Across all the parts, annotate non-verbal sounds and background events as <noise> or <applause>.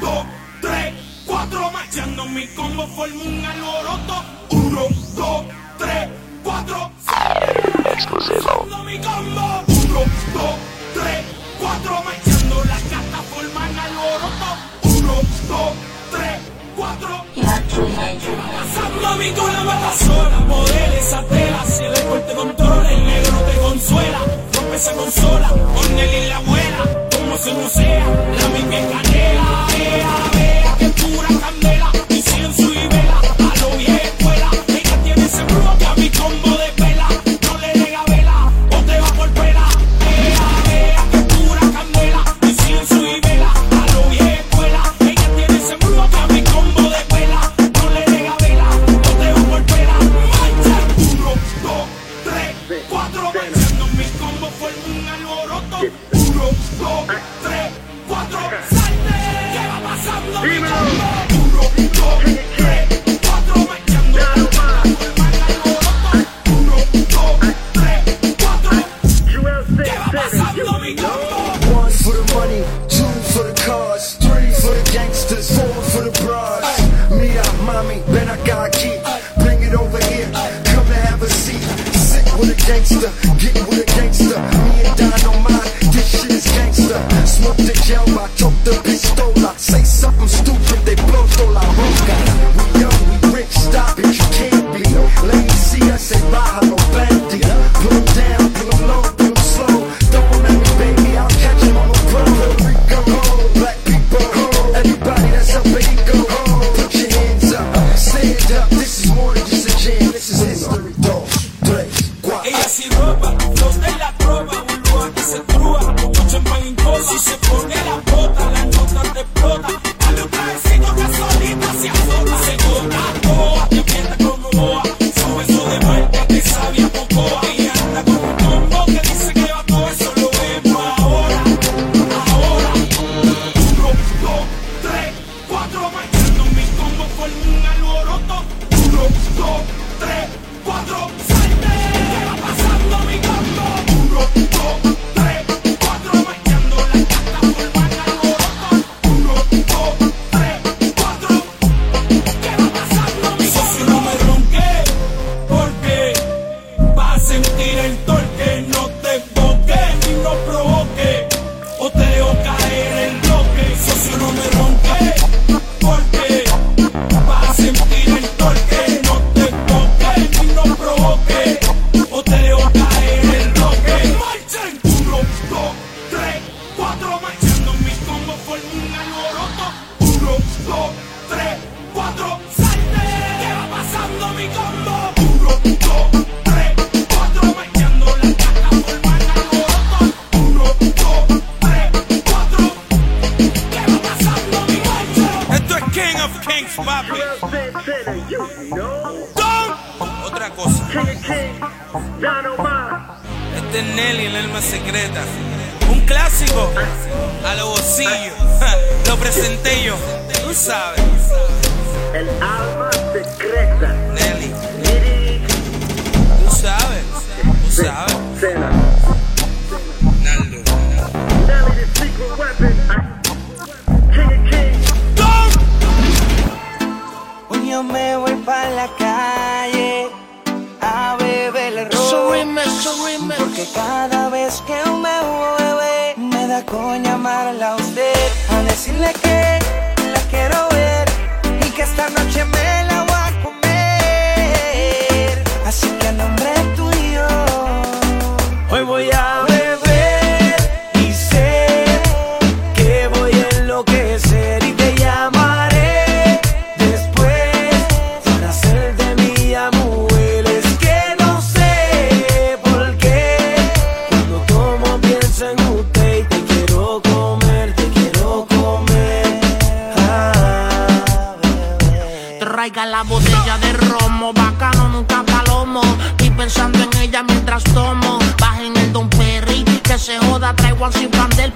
dos, tres, cuatro, macheando mi combo formo un alboroto. Uno, dos, tres, cuatro, exclusivo. mi combo. Uno, dos, tres, cuatro, macheando la gata forman alboroto. Uno, dos, tres, cuatro. Pasando mi cola mata esa tela, si el te controla, el negro te consuela, rompe esa consola, con él y la abuela como se musea, la mi canela, vea, vea, que pura candela, y en su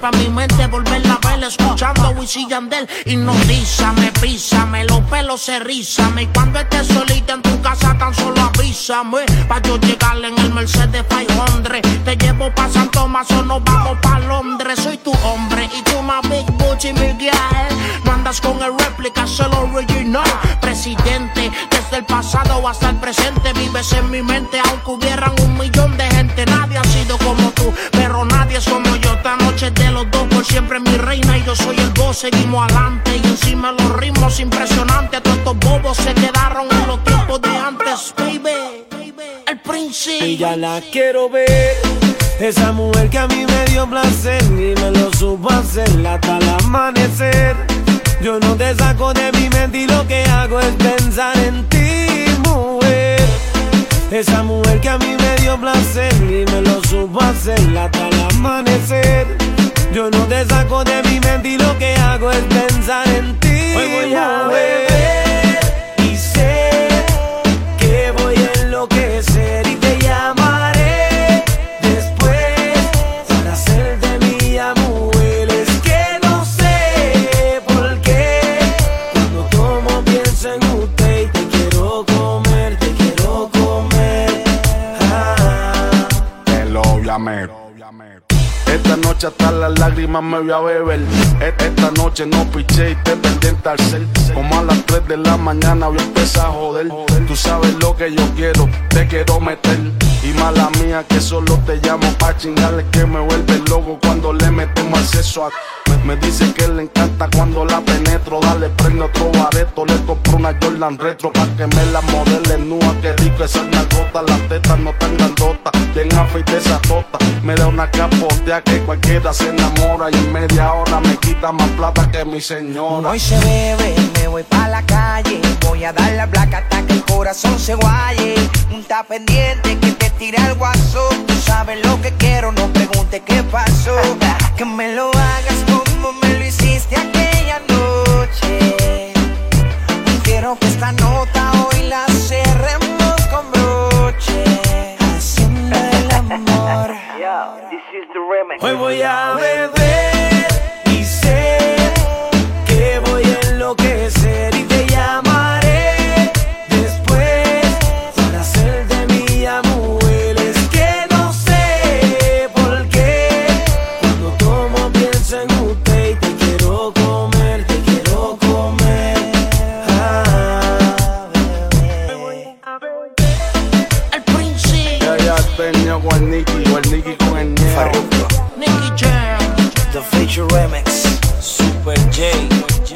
pa' mi mente volverla a ver escuchando a Wisin Yandel. Hipnotízame, písame, los pelos se rizame. Y cuando estés solita en tu casa, tan solo avísame. Pa' yo llegarle en el Mercedes 500. Te llevo pa' San Tomás o nos vamos pa' Londres. Soy tu hombre y tú más Big Butch Miguel. No andas con el réplica, solo original. Presidente, desde el pasado hasta el presente, vives en mi mente, aunque hubieran un millón siempre mi reina y yo soy el voz. Seguimos adelante y encima los ritmos impresionantes. Todos estos bobos se quedaron en los tiempos de antes, baby. El príncipe. Y ya la quiero ver. Esa mujer que a mí me dio placer y me lo supo hacer hasta el amanecer. Yo no te saco de mi mente y lo que hago es pensar en ti, mujer. Esa mujer que a mí me dio placer y me lo supo hacer hasta el amanecer. Yo no te saco de mi mente y lo que hago es pensar en ti. Hoy voy a beber y sé que voy a enloquecer y te llamaré después para hacerte mía mujer. Es que no sé por qué cuando tomo pienso en usted y te quiero comer, te quiero comer. Ah. Te lo llamé. Esta noche hasta las lágrimas me voy a beber. E- Esta noche no piché y te pendiente al cel. Como a las 3 de la mañana voy a empezar a joder. Tú sabes lo que yo quiero, te quiero meter. Y mala mía que solo te llamo pa' chingarle que me vuelve loco cuando le metemos acceso a. Me, dice que le encanta cuando la penetro. Dale, prende otro bareto. Le compro una Jordan retro pa' que me la modele nua. Qué rico esa gota, las tetas no tan grandotas. Bien afeite esa tota. Me da una capotea que cualquiera se enamora. Y en media hora me quita más plata que mi señora. Hoy se bebe, me voy pa' la calle. Voy a dar la placa hasta que el corazón se guaye. Ta pendiente que te tira el guaso. Tú sabes lo que quiero, no pregunte qué pasó. Que me lo hagas como me lo hiciste aquella noche. Quiero que esta nota hoy la cerremos con broche. Haciendo el amor. <laughs> Hoy voy a beber The Feature Remix, Super J,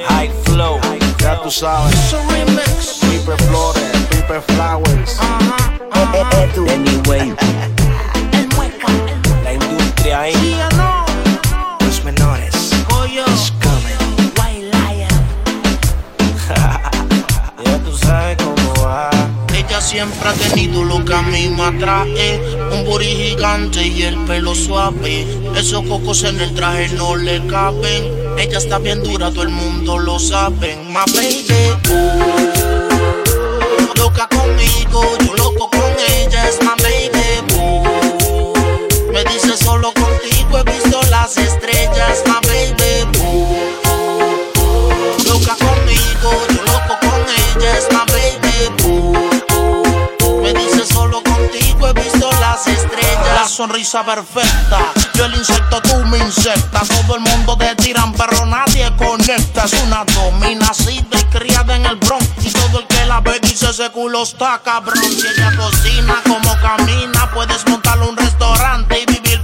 High Flow. Ya tú sabes. Es un remix. Pipe Flores, Pipe Flowers. Ajá. Edu. Anyway, <laughs> la industria ahí, siempre ha tenido lo que a mí me atrae. Un booty gigante y el pelo suave. Esos cocos en el traje no le caben. Ella está bien dura, todo el mundo lo sabe. My baby, uh, Loca conmigo, sonrisa perfecta. Yo el insecto, tú me insecta. Todo el mundo te tiran, pero nadie conecta. Es una domina nacida y criada en el Bronx. Y todo el que la ve dice ese culo está cabrón. Si ella cocina como camina, puedes montarle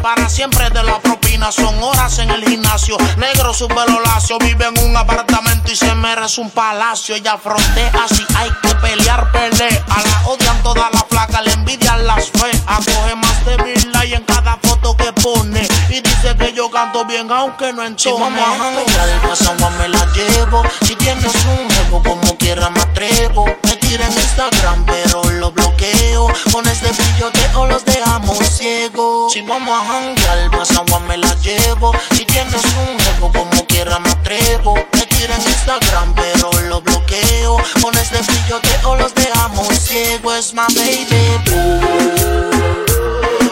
para siempre de la propina. Son horas en el gimnasio. Negro su pelo lacio. Vive en un apartamento y se merece un palacio. Ella frontea si hay que pelear, pelea. La odian todas las flacas, le envidian las feas. Acoge más de mil likes en cada foto que pone. Y dice que yo canto bien, aunque no entone. Si vamos a janguear, pues agua me la llevo. Si tienes un jevo, como quiera me atrevo. Me tira en Instagram, pero lo bloqueo. Con este brilloteo los dejamos ciegos. Si vamos a janguear, pues agua me la llevo. Si tienes un jevo, como quiera me atrevo. Me tira en Instagram, pero lo bloqueo. Con este brilloteo los dejamos ciegos. Es my baby. boo.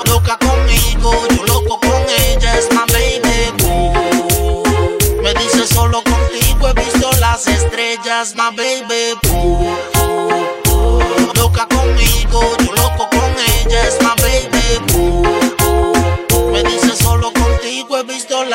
Loca conmigo, yo loco con ella. Es my baby. boo. Me dice solo contigo he visto las estrellas, my baby. boo.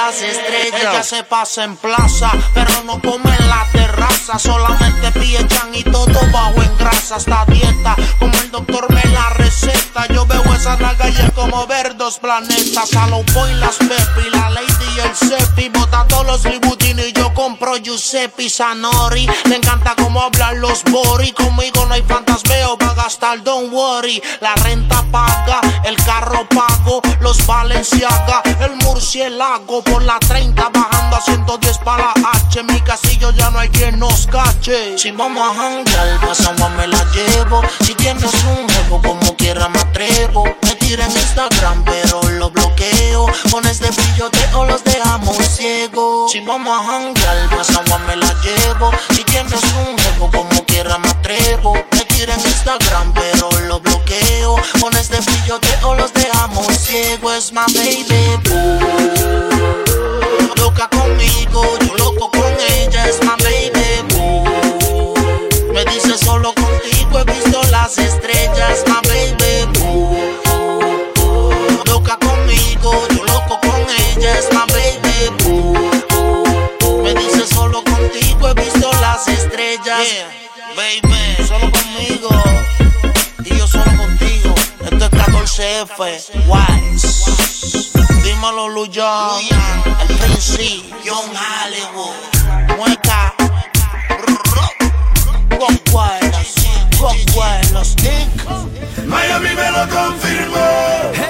Las las estrellas. Ella se pasa en plaza, pero no come en la terraza. Solamente pide chan y todo bajo en grasa. Hasta dieta, como el doctor me la receta. Yo veo esa nalga y es como ver dos planetas. A los boy, las Pepi, la Lady y el Sepi. Bota todos los libutines y yo compro Giuseppe Sanori. Le encanta cómo hablan los Bori. Conmigo no hay fantasmeo, va a gastar, don't worry. La renta paga, el carro pago, los Valenciaga, el murciélago por la 30 bajando a 110 para la H. En mi casillo ya no hay quien nos cache. Si vamos a jangar, pasamos me la llevo. Si tienes un jevo, como quiera me atrevo. Me tira en Instagram, pero lo bloqueo. Con este o los dejamos ciegos. Si vamos a jangar, pasamos me la llevo. Si tienes un jevo, como quiera me atrevo. Me tira en Instagram, pero lo bloqueo. Con este o los dejamos ciegos. Es my baby. boo. Loca conmigo, yo loco con ella. Es my baby. boo. Me dice solo contigo he visto las estrellas, my baby. boo. Loca conmigo, yo loco con ella, es my baby. boo. Me dice solo contigo he visto las estrellas. baby, solo conmigo. Y yo solo contigo. Esto es 14F, Wise. Dímelo, Luyan. El Prince, Young Hollywood. Mueca. Concuerdos, concuerdos, Nick. Miami me lo confirmó.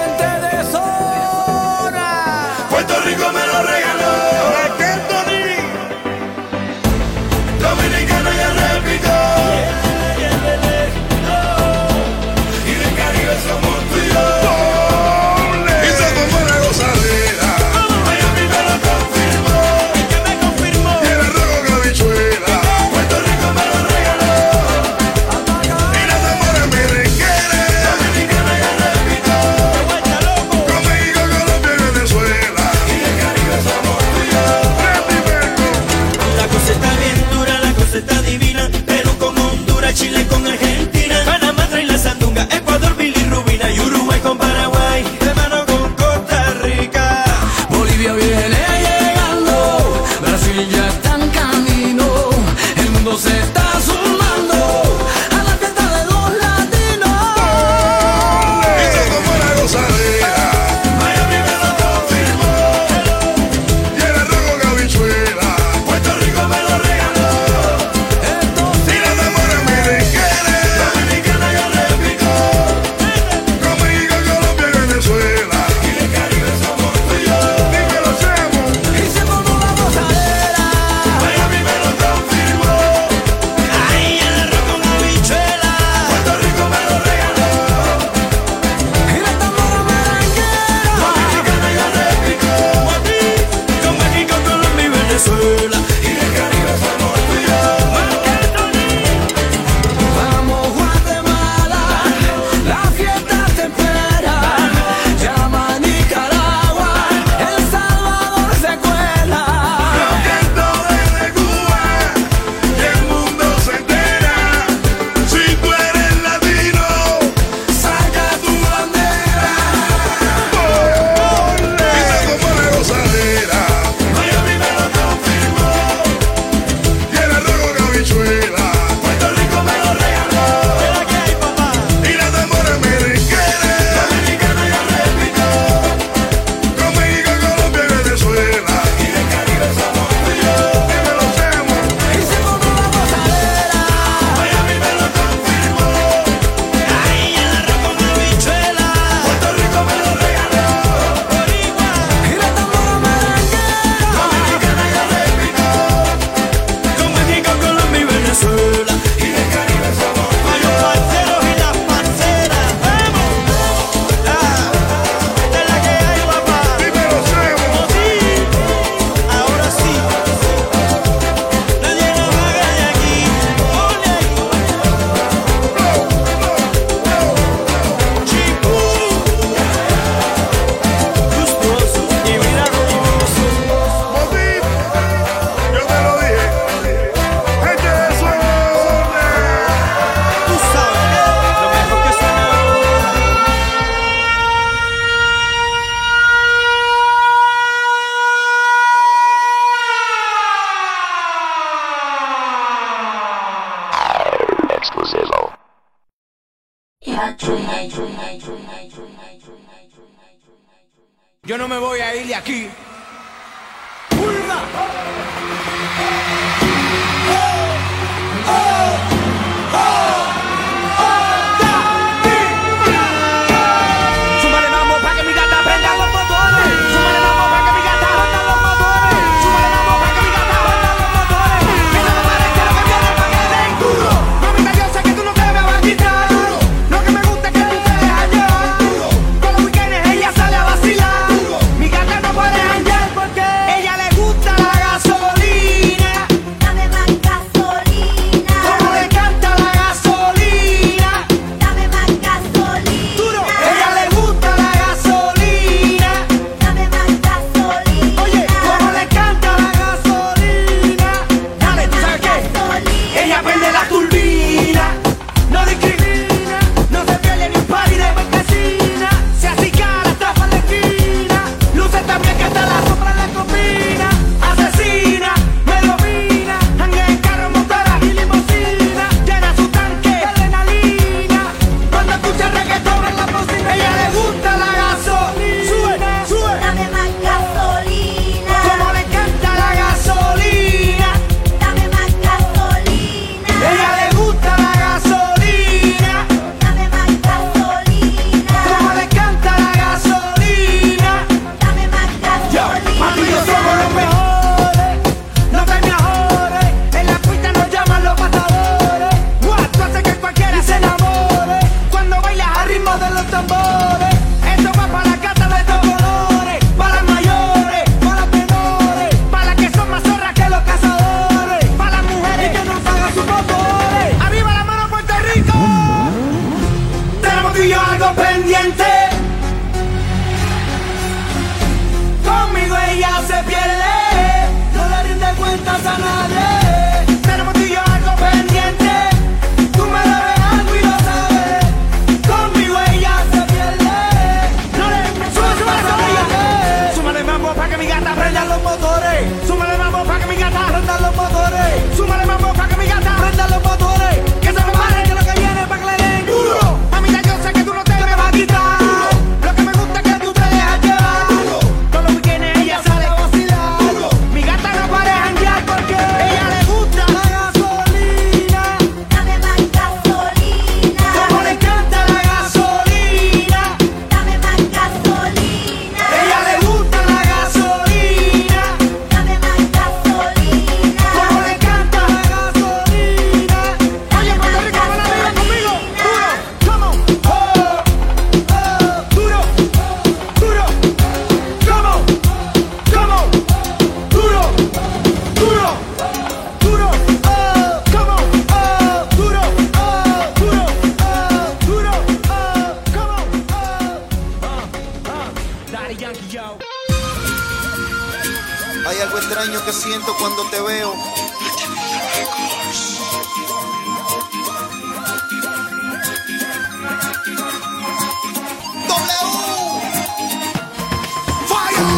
Yo no me voy a ir de aquí.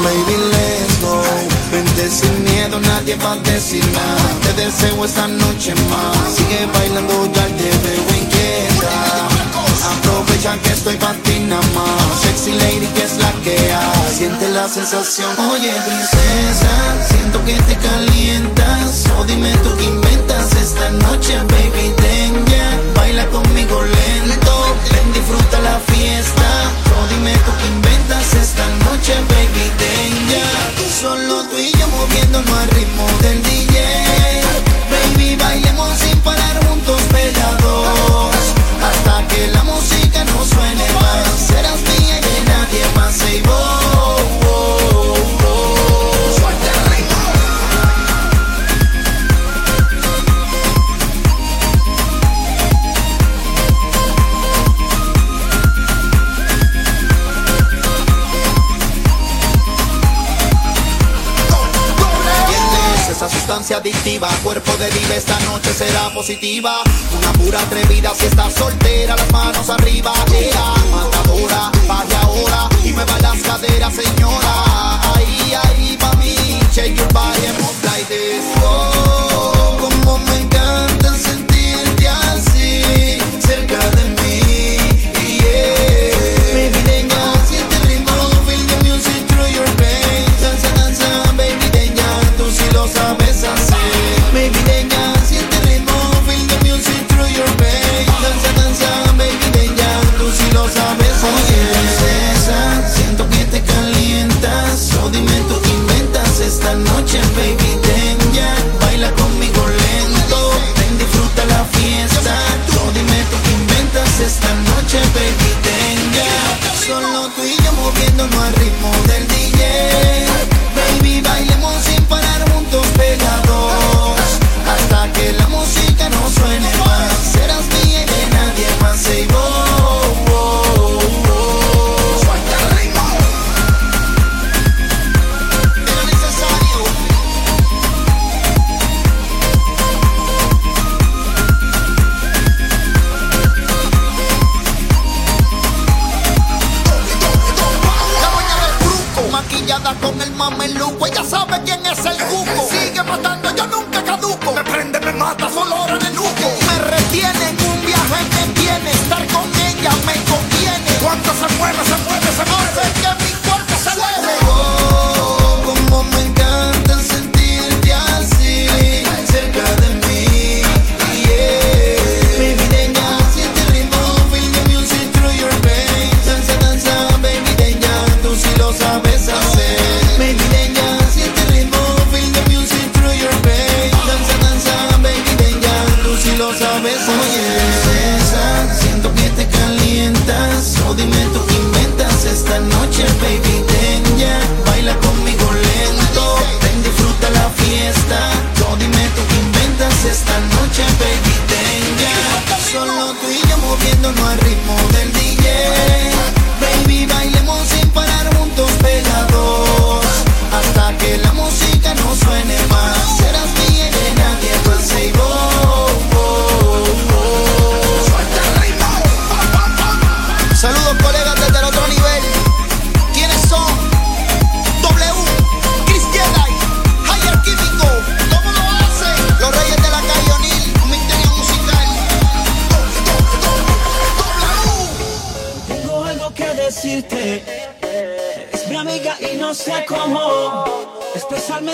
baby, let's go. Vente sin miedo, nadie va a decir nada. Te deseo esta noche más. Sigue bailando, ya te veo inquieta. Aprovecha que estoy para ti nada más. Sexy lady que es la que hay. Siente la sensación. Oye, princesa, siento que te calientas. O dime tú que inventas esta noche, baby, ten ya. Baila conmigo lento. Ven, disfruta la fiesta dime tú qué inventas esta noche, baby, ten ya. Solo tú y yo moviéndonos al ritmo del DJ. Baby, bailemos sin parar juntos. esta noche será positiva. Una pura atrevida si estás soltera, las manos arriba. Ea, matadora, baje ahora y mueva las caderas, señora. Ahí, ahí, pa' mí, shake your body and move like this. Solo tú y yo moviéndonos al ritmo del DJ Baby, bailemos sin parar juntos pegados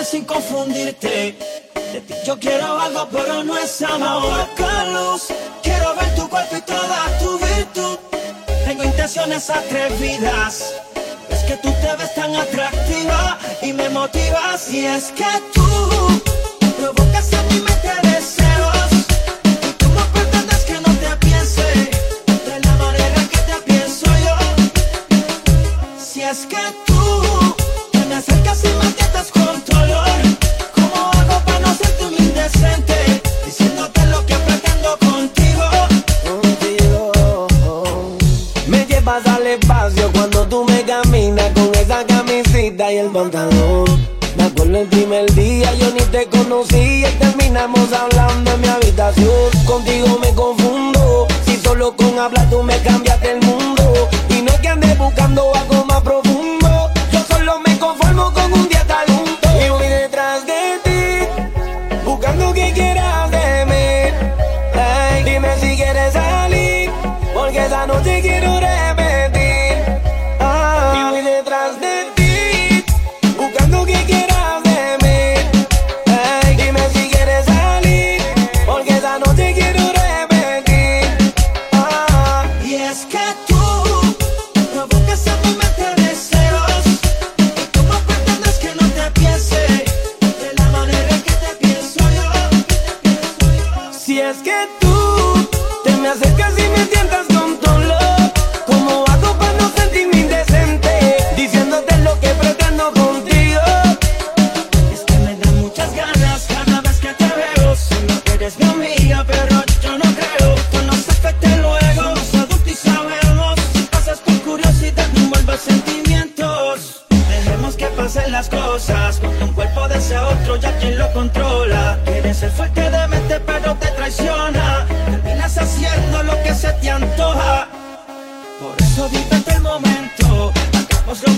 Sin confundirte. De ti yo quiero algo, pero no es ahora, luz. Quiero ver tu cuerpo y toda tu virtud. Tengo intenciones atrevidas. Es que tú te ves tan atractiva y me motivas. Y es que tú provocas a mi mente. Me acuerdo el primer día, yo ni te conocía y terminamos hablando en mi habitación. Contigo me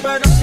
but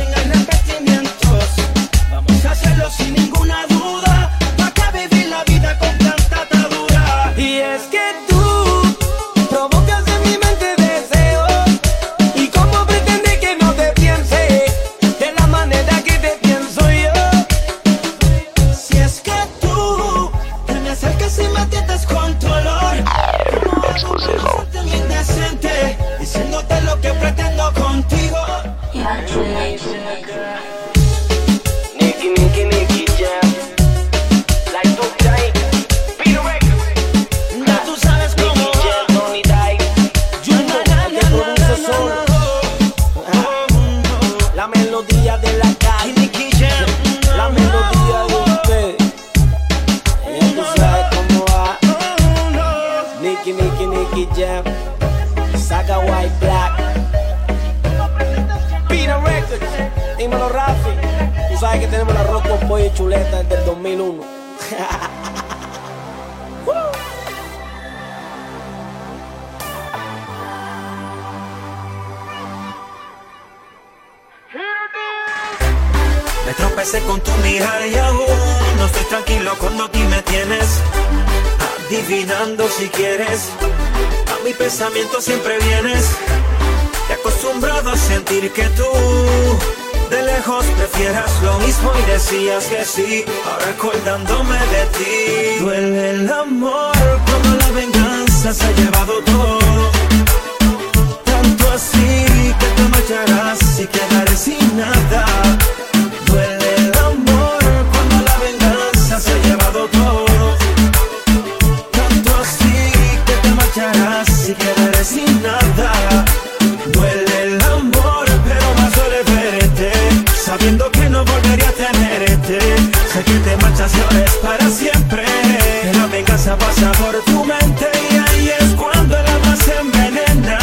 por tu mente y ahí es cuando el alma se envenena.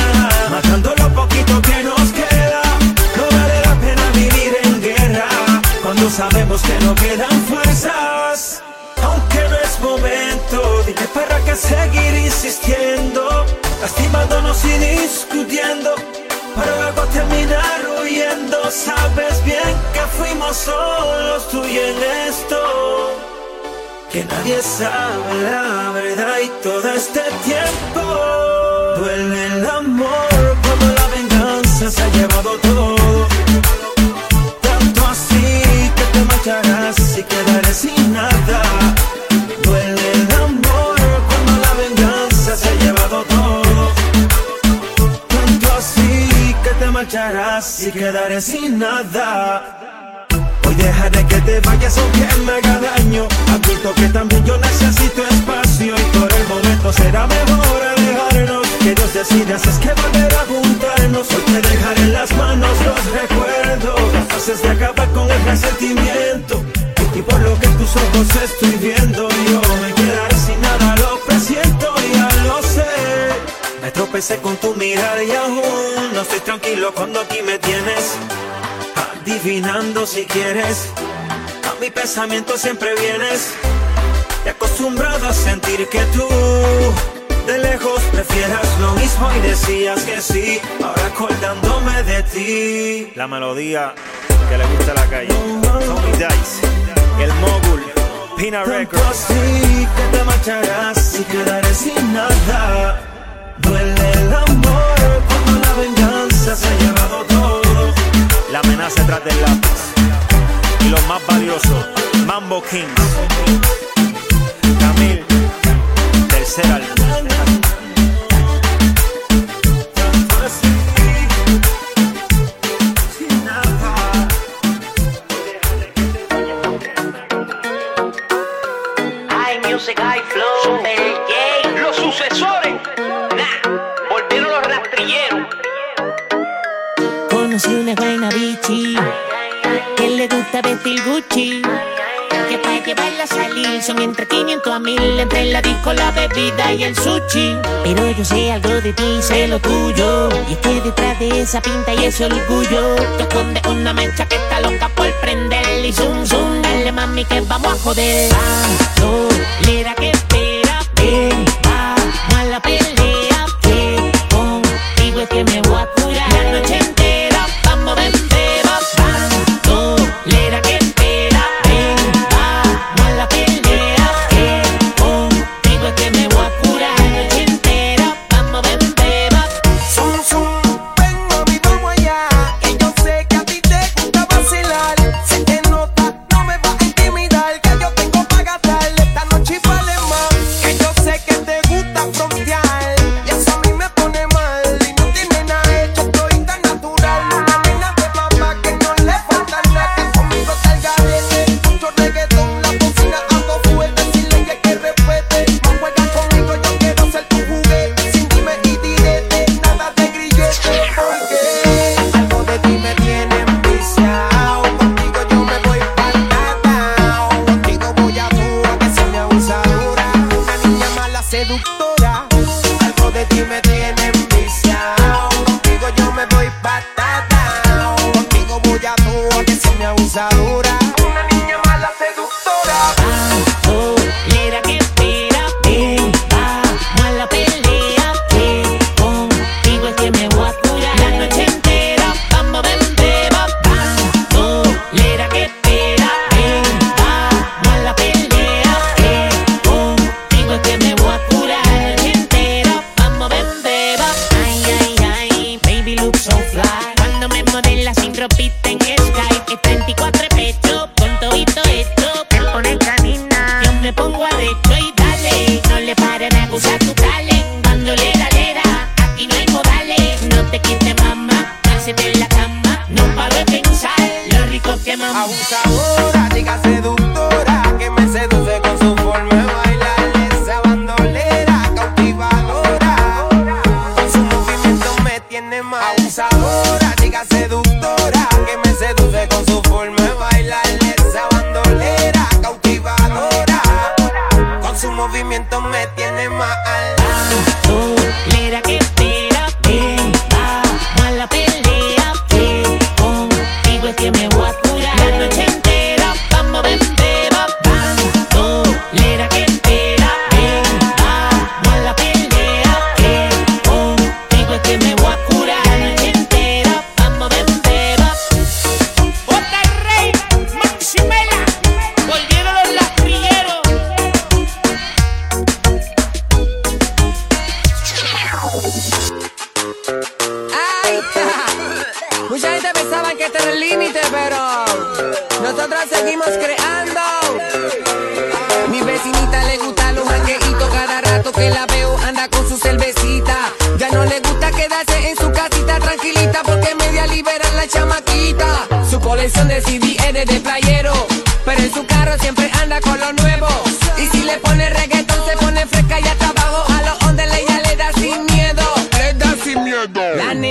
Matando lo poquito que nos queda. No vale la pena vivir en guerra. Cuando sabemos que no quedan fuerzas. Aunque no es momento, dime para qué seguir insistiendo, lastimándonos y discutiendo, para luego terminar huyendo. Sabes bien que fuimos solos tú y en esto, que nadie sabe la verdad y todo este tiempo duele el amor como la venganza se ha llevado todo. Tanto así que te marcharás y quedaré sin nada. Duele el amor cuando la venganza se ha llevado todo. Tanto así que te marcharás y quedaré sin nada. Hoy dejaré que te vayas aunque me haga daño. Admito que también yo necesito espacio y por el momento será mejor alejarnos. Que Dios decida es que volver a juntarnos. Hoy te dejaré en las manos los recuerdos. Haces de acabar con el resentimiento. Y por lo que tus ojos estoy viendo, yo me quedaré sin nada, lo presiento, ya lo sé. Me tropecé con tu mirar y aún no estoy tranquilo cuando aquí me tienes adivinando si quieres. A mi pensamiento siempre vienes. Te acostumbrado a sentir que tú de lejos prefieras lo mismo y decías que sí. Ahora acordándome de ti. La melodía que le gusta a la calle. Tommy Dice, el mogul, Pina Records. así que te marcharás y quedaré sin nada. Duele el amor cuando la venganza se ha llevado todo. Amenaza detrás del lápiz. Y lo más valioso, Mambo Kings. Camil, tercer álbum. Son entre 500 a 1000 entre la disco, la bebida y el sushi. Pero yo sé algo de ti, sé lo tuyo. Y es que detrás de esa pinta y ese orgullo te esconde una mecha que está loca por prender. Y zoom, zoom, dale mami que vamos a joder. Bandolera que espera,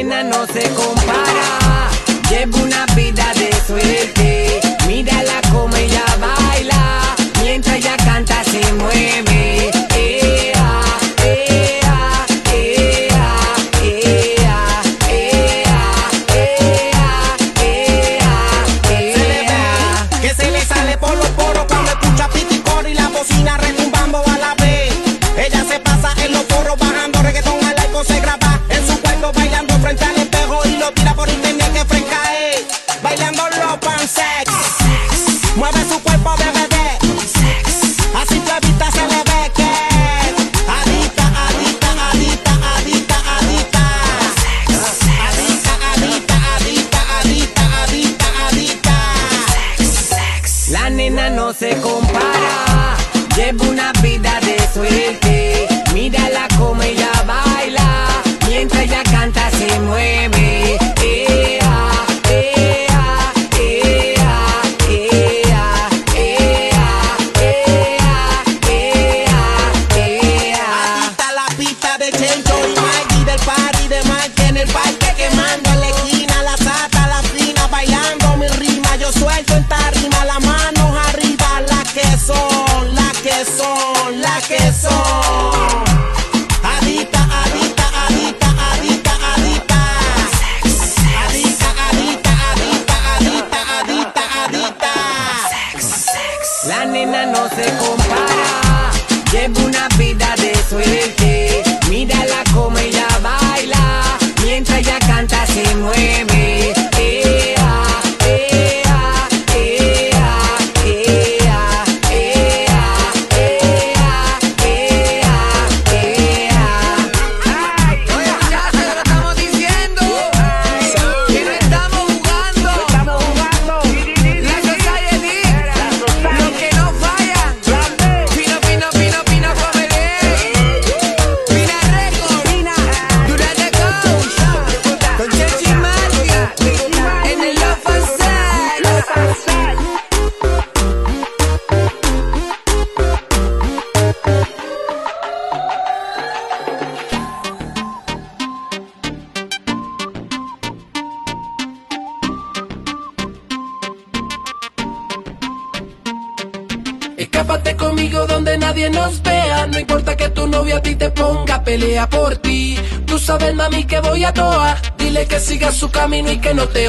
nena no se compara. Llevo una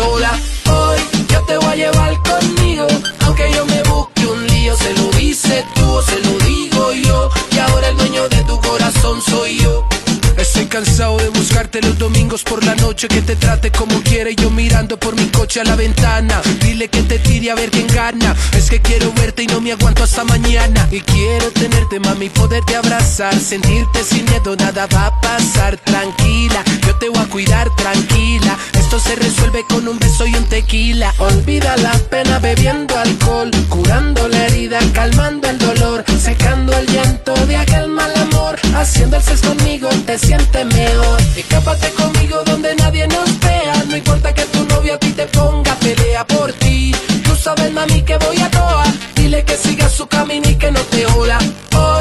hola. Hoy yo te voy a llevar conmigo, aunque yo me busque un lío. Se lo hice tú o se lo digo yo. Y ahora el dueño de tu corazón soy yo. Estoy cansado de buscarte los domingos por la noche Que te trate como quiere yo mirando por mi coche a la ventana Dile que te tire a ver quién gana Es que quiero verte y no me aguanto hasta mañana Y quiero tenerte mami, poderte abrazar Sentirte sin miedo, nada va a pasar Tranquila, yo te voy a cuidar, tranquila esto se resuelve con un beso y un tequila. Olvida la pena bebiendo alcohol, curando la herida, calmando el dolor, secando el llanto de aquel mal amor. Haciendo el sexo conmigo te sientes mejor. Escápate conmigo donde nadie nos vea. No importa que tu novio a ti te ponga pelea por ti. Tú sabes, mami, que voy a toa. Dile que siga su camino y que no te joda. Oh,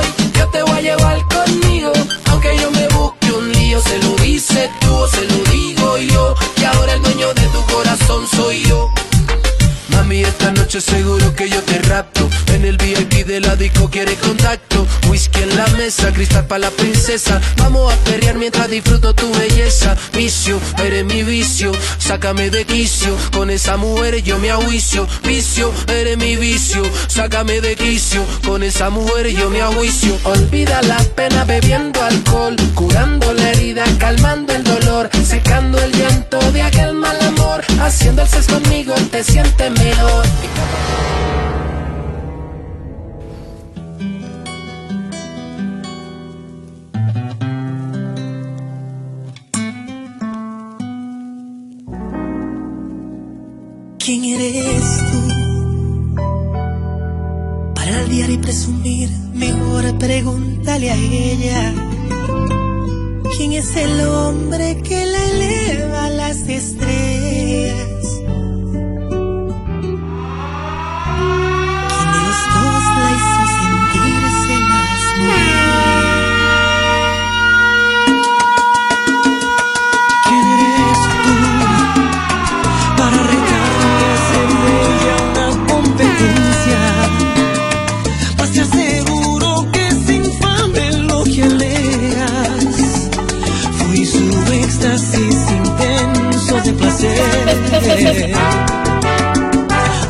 seguro que yo te rapto el VIP de la disco quiere contacto. Whisky en la mesa, cristal para la princesa. Vamos a perrear mientras disfruto tu belleza. Vicio, eres mi vicio, sácame de quicio. Con esa mujer yo me ahuicio. Vicio, eres mi vicio, sácame de quicio. Con esa mujer yo me ahuicio. Olvida las penas bebiendo alcohol, curando la herida, calmando el dolor, secando el llanto de aquel mal amor. Haciendo el sexo conmigo te sientes mejor. ¿Quién eres tú? Para aldear y presumir, mejor pregúntale a ella. ¿Quién es el hombre que la eleva a las estrellas?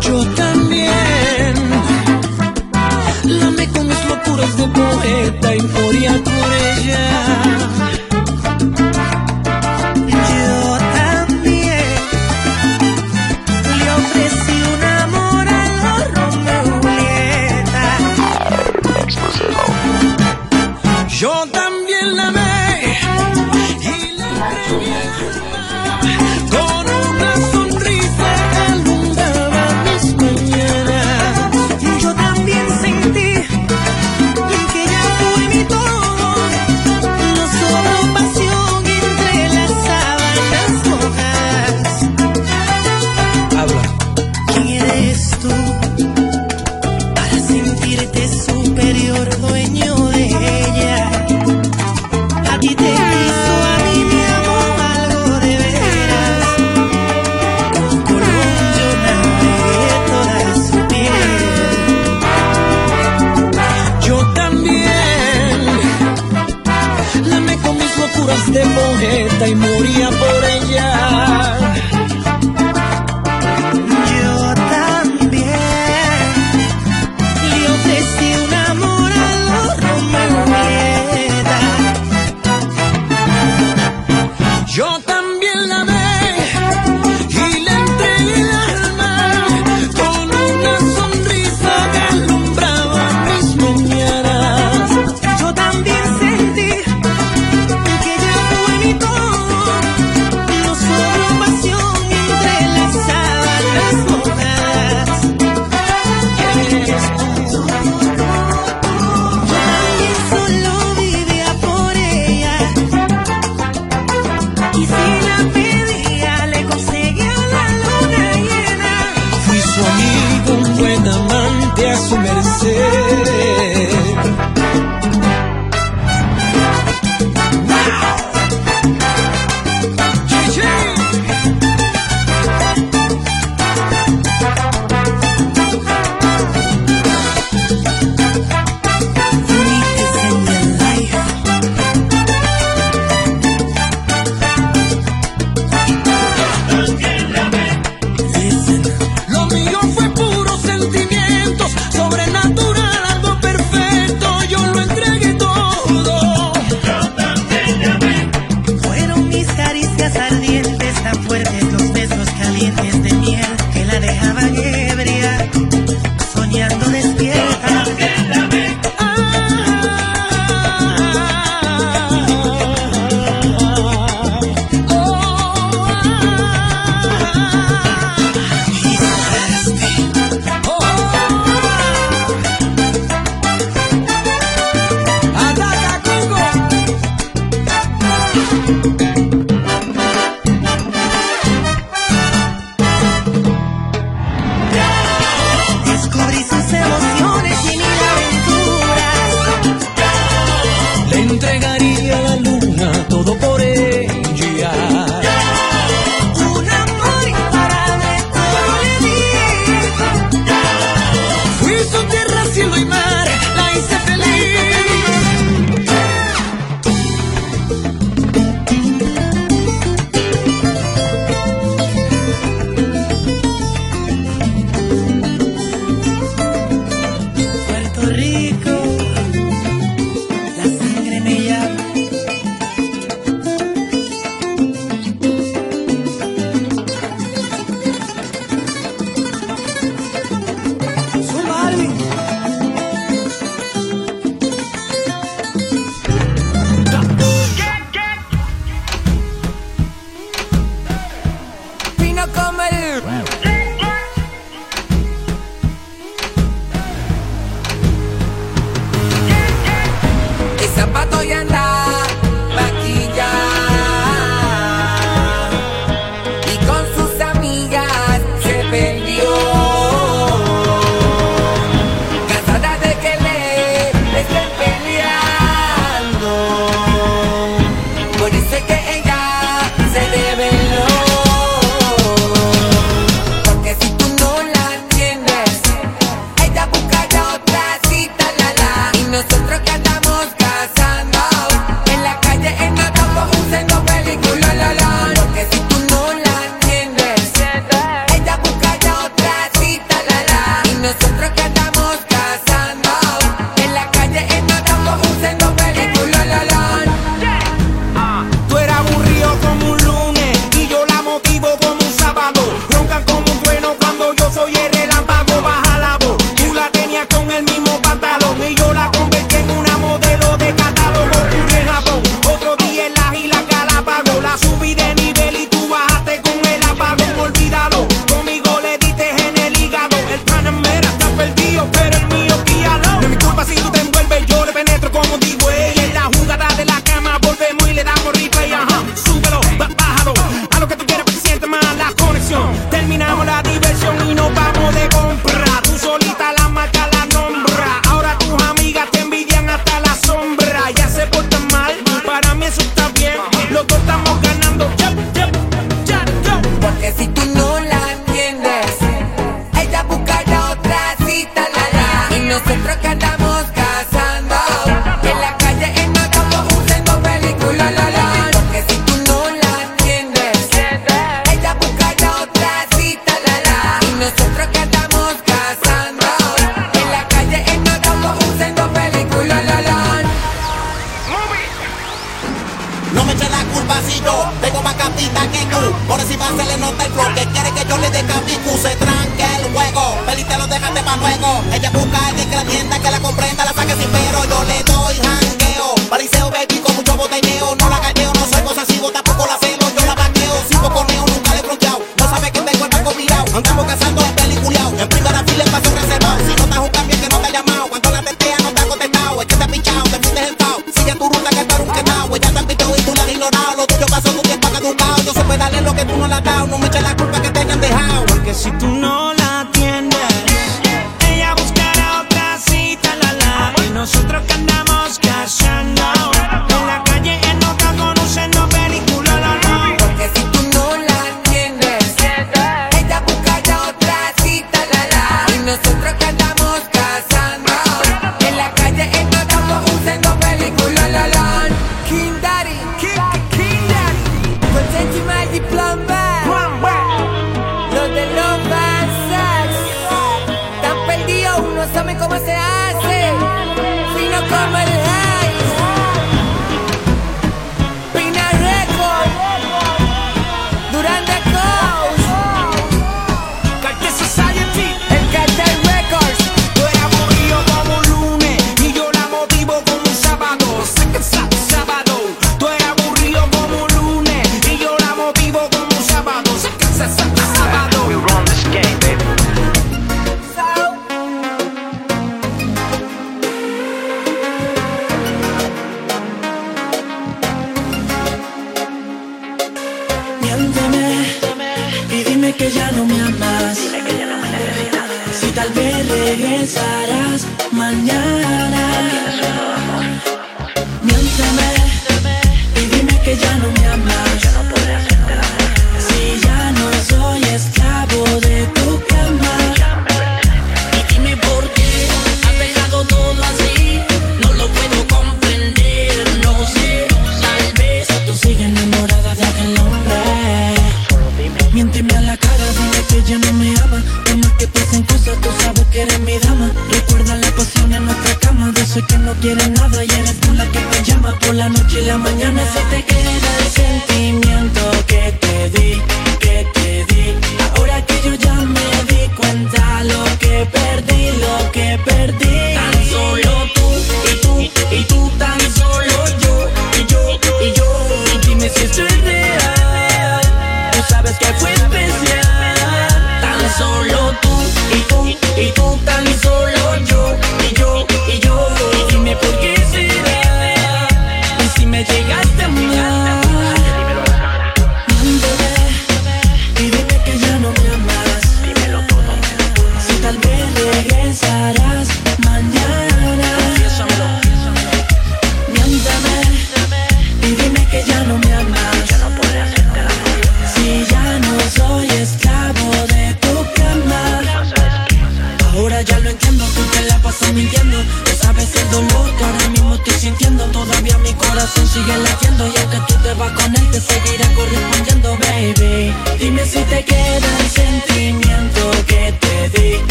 Yo también la me con mis locuras de poeta y moría por. Yo también le ofrecí un amor a los Romeo Julieta. Yo también la amé y la y moría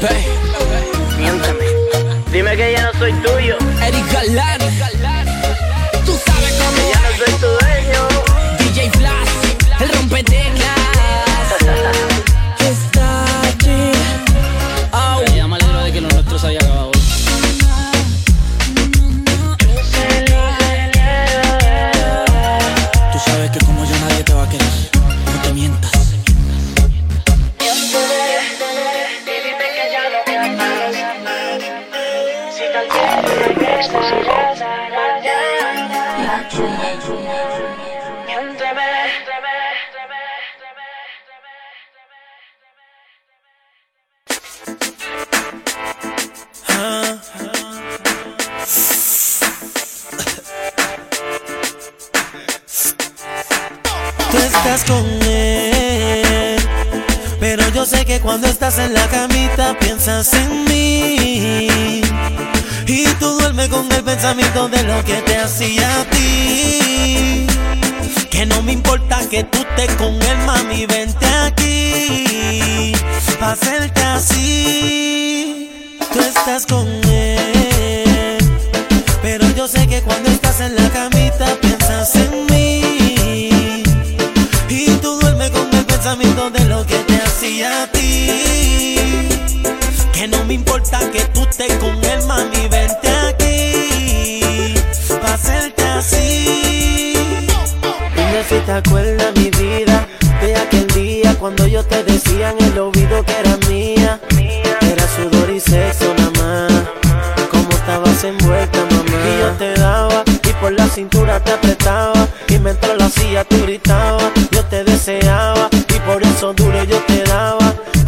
Bebé, miéntame. Dime que ya no soy tuyo. Eric Galán.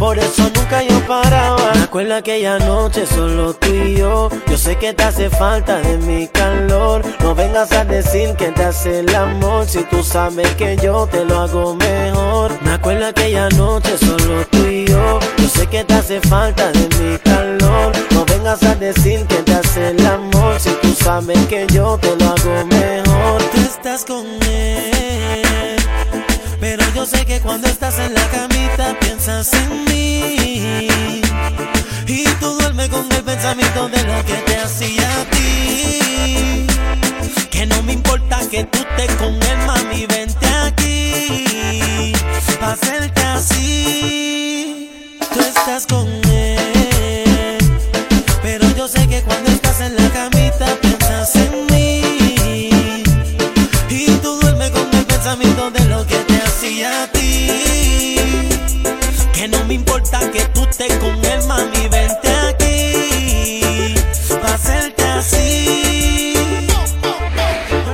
por eso nunca yo paraba. Me acuerdo aquella noche solo tú y yo, yo sé que te hace falta de mi calor. No vengas a decir que te hace el amor, si tú sabes que yo te lo hago mejor. Me acuerdo aquella noche solo tú y yo, yo sé que te hace falta de mi calor. No vengas a decir que te hace el amor, si tú sabes que yo te lo hago mejor. Tú estás con él. Yo sé que cuando estás en la camita piensas en mí. Y tú duermes con el pensamiento de lo que te hacía a ti. Que no me importa que tú te con él, mami, vente aquí. Pa' hacerte así. Tú estás con Con él, mami, vente aquí. Pa' hacerte así.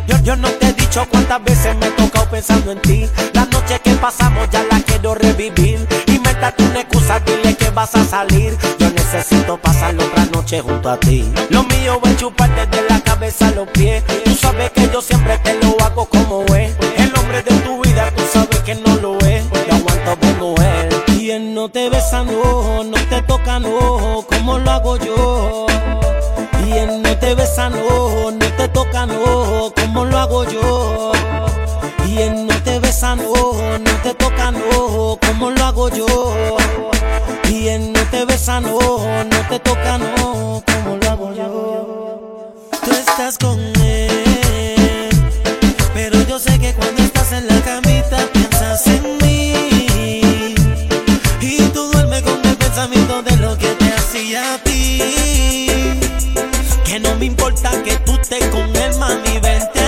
Yo, yo no te he dicho cuántas veces me he tocado pensando en ti. La noche que pasamos ya la quiero revivir. Inventate una excusa, dile que vas a salir. Yo necesito pasar otra noche junto a ti. Lo mío es chuparte de la cabeza a los pies. Tú sabes que yo siempre te lo hago como es. te besa, no, no te toca, no, como lo hago yo. Y él no te besa, no, no te toca, no, como lo hago yo. Y él no te besa, no, no te toca, no, como lo hago yo. Y él no te besa, no, no te toca, no, como lo hago yo. Tú estás con Que no me importa que tú estés con él, mami, vente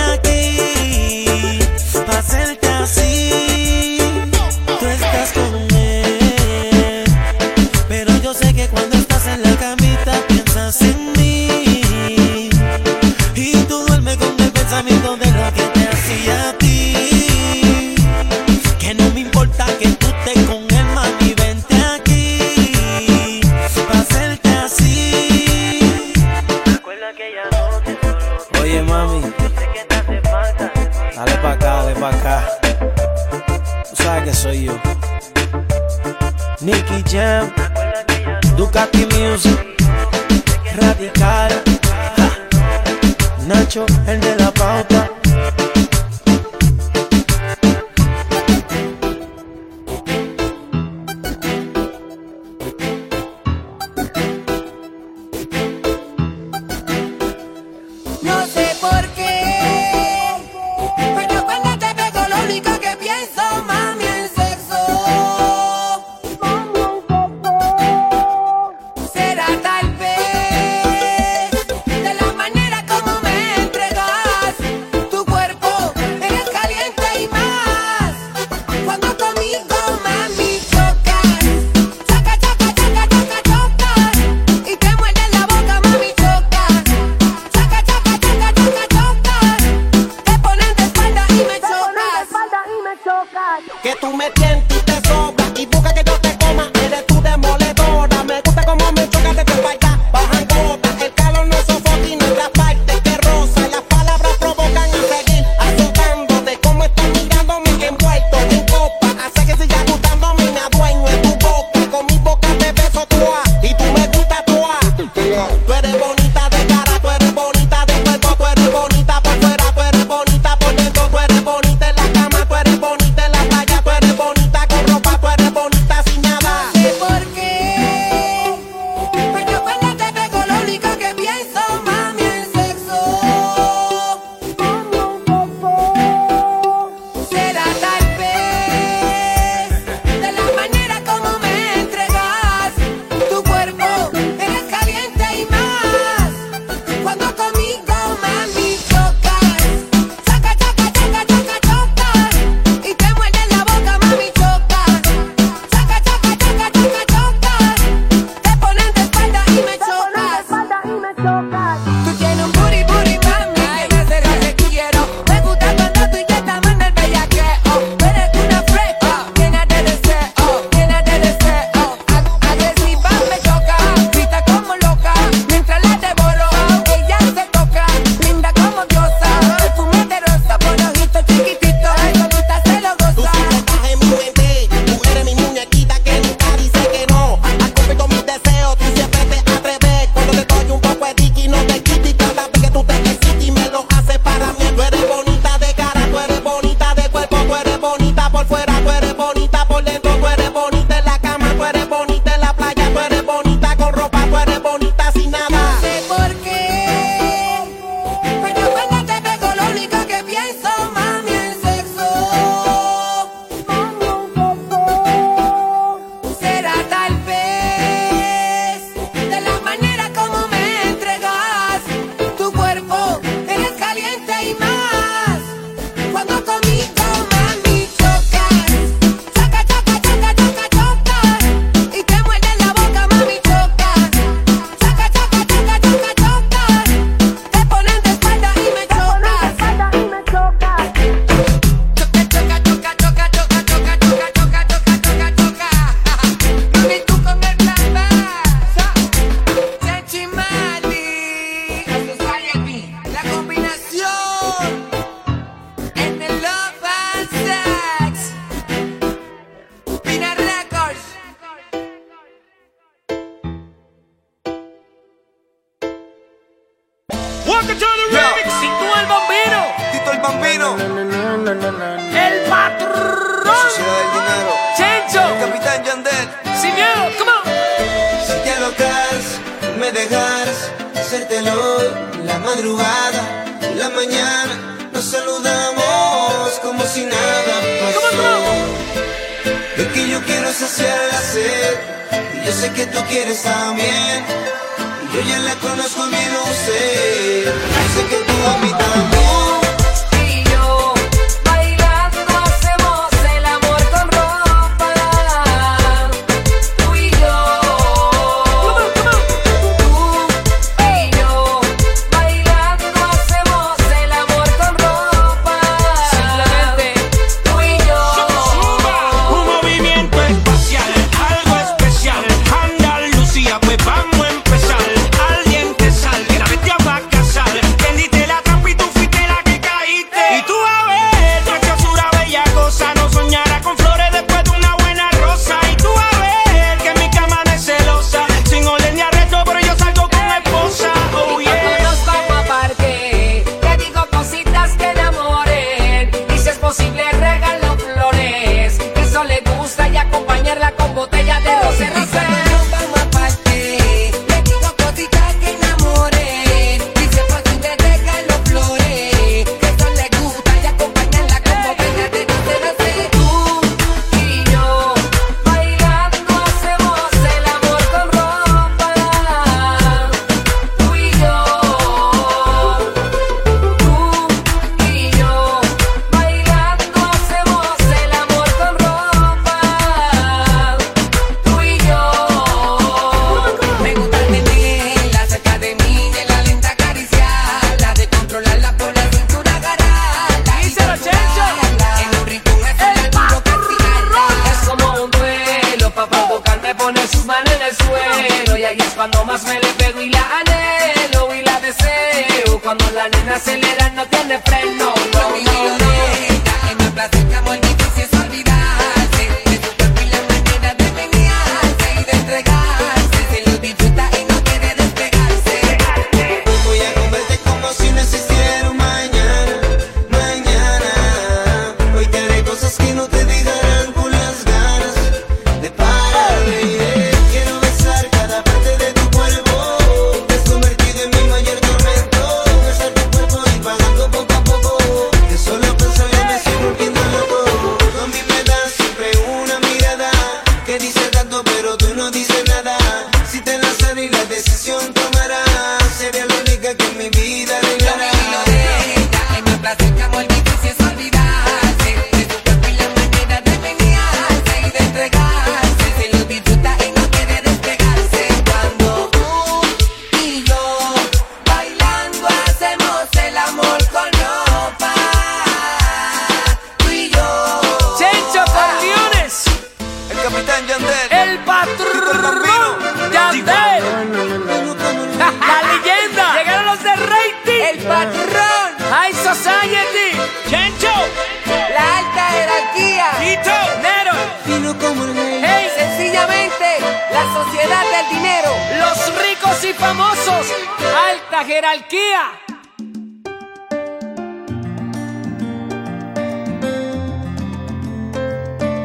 jerarquía.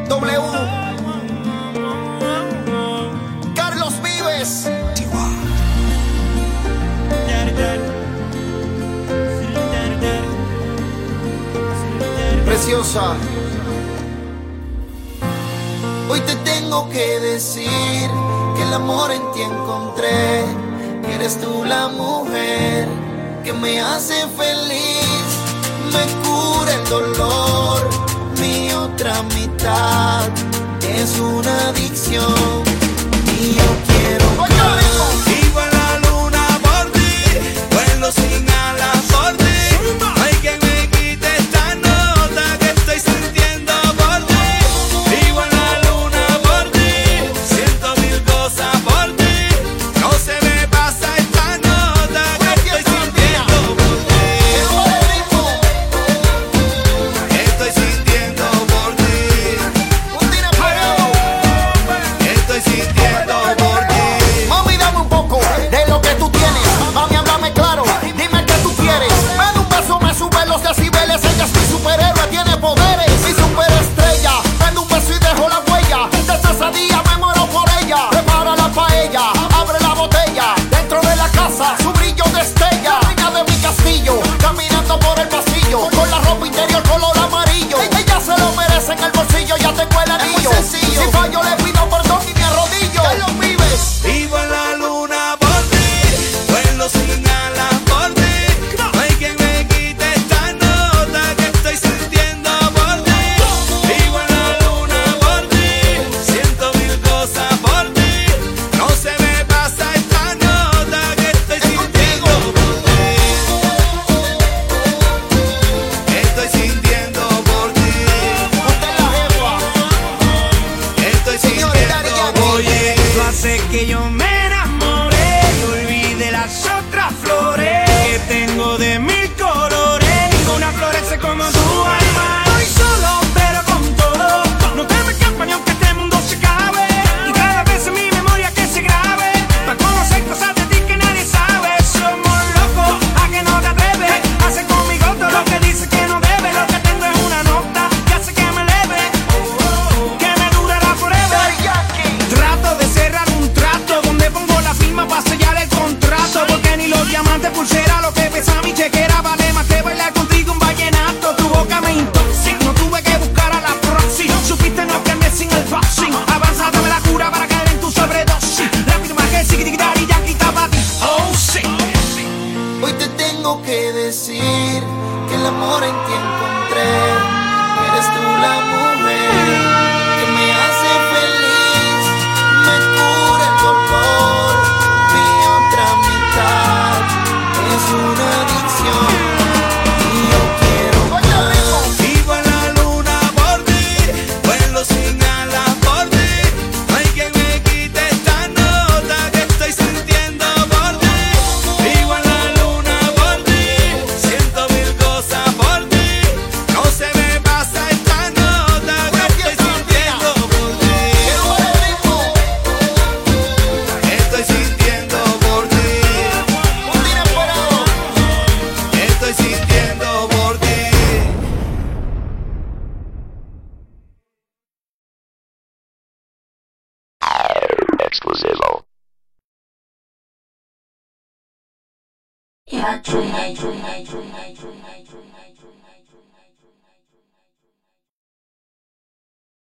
W. Carlos Vives. Preciosa. Hoy te tengo que decir que el amor en ti encontré eres tú la mujer que me hace feliz, me cura el dolor, mi otra mitad es una adicción. Y yo quiero que sigo a la luna por ti, vuelo sin alas por ti.